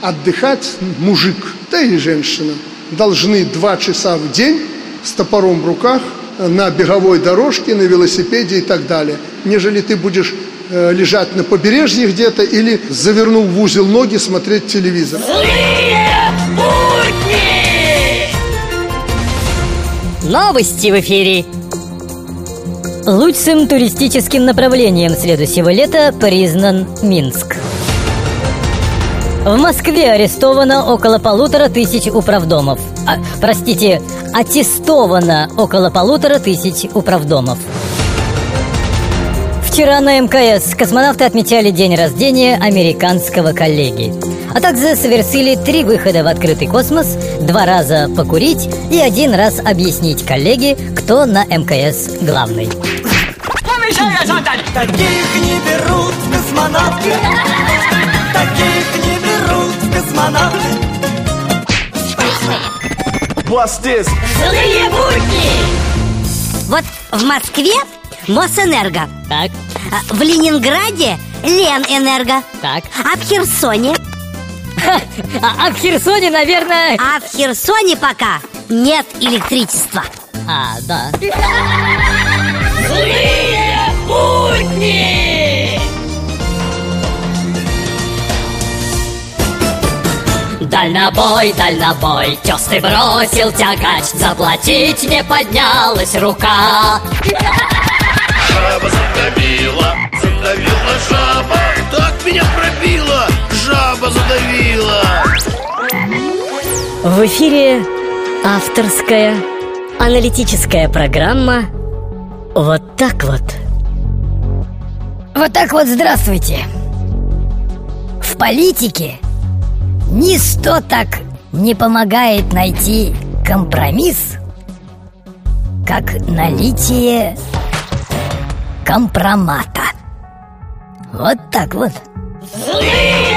Отдыхать мужик, да и женщина должны два часа в день с топором в руках на беговой дорожке, на велосипеде и так далее. Нежели ты будешь э, лежать на побережье где-то или завернув в узел ноги смотреть телевизор. Злые будни! Новости в эфире. Лучшим туристическим направлением следующего лета признан Минск. В Москве арестовано около полутора тысяч управдомов. А, простите, аттестовано около полутора тысяч управдомов. Вчера на МКС космонавты отмечали день рождения американского коллеги. А также совершили три выхода в открытый космос, два раза покурить и один раз объяснить коллеге, кто на МКС главный. Таких не берут This? Злые будни! Вот в Москве Мосэнерго Так, а В Ленинграде Ленэнерго так А в Херсоне? а, а в Херсоне, наверное... А в Херсоне пока нет электричества А, да Злые будни! Дальнобой, дальнобой, тез ты бросил тягач Заплатить не поднялась рука Жаба задавила, задавила жаба Так меня пробила, жаба задавила В эфире авторская аналитическая программа «Вот так вот». Вот так вот здравствуйте. В политике ничто так не помогает найти компромисс, как наличие компромата. Вот так вот. Злые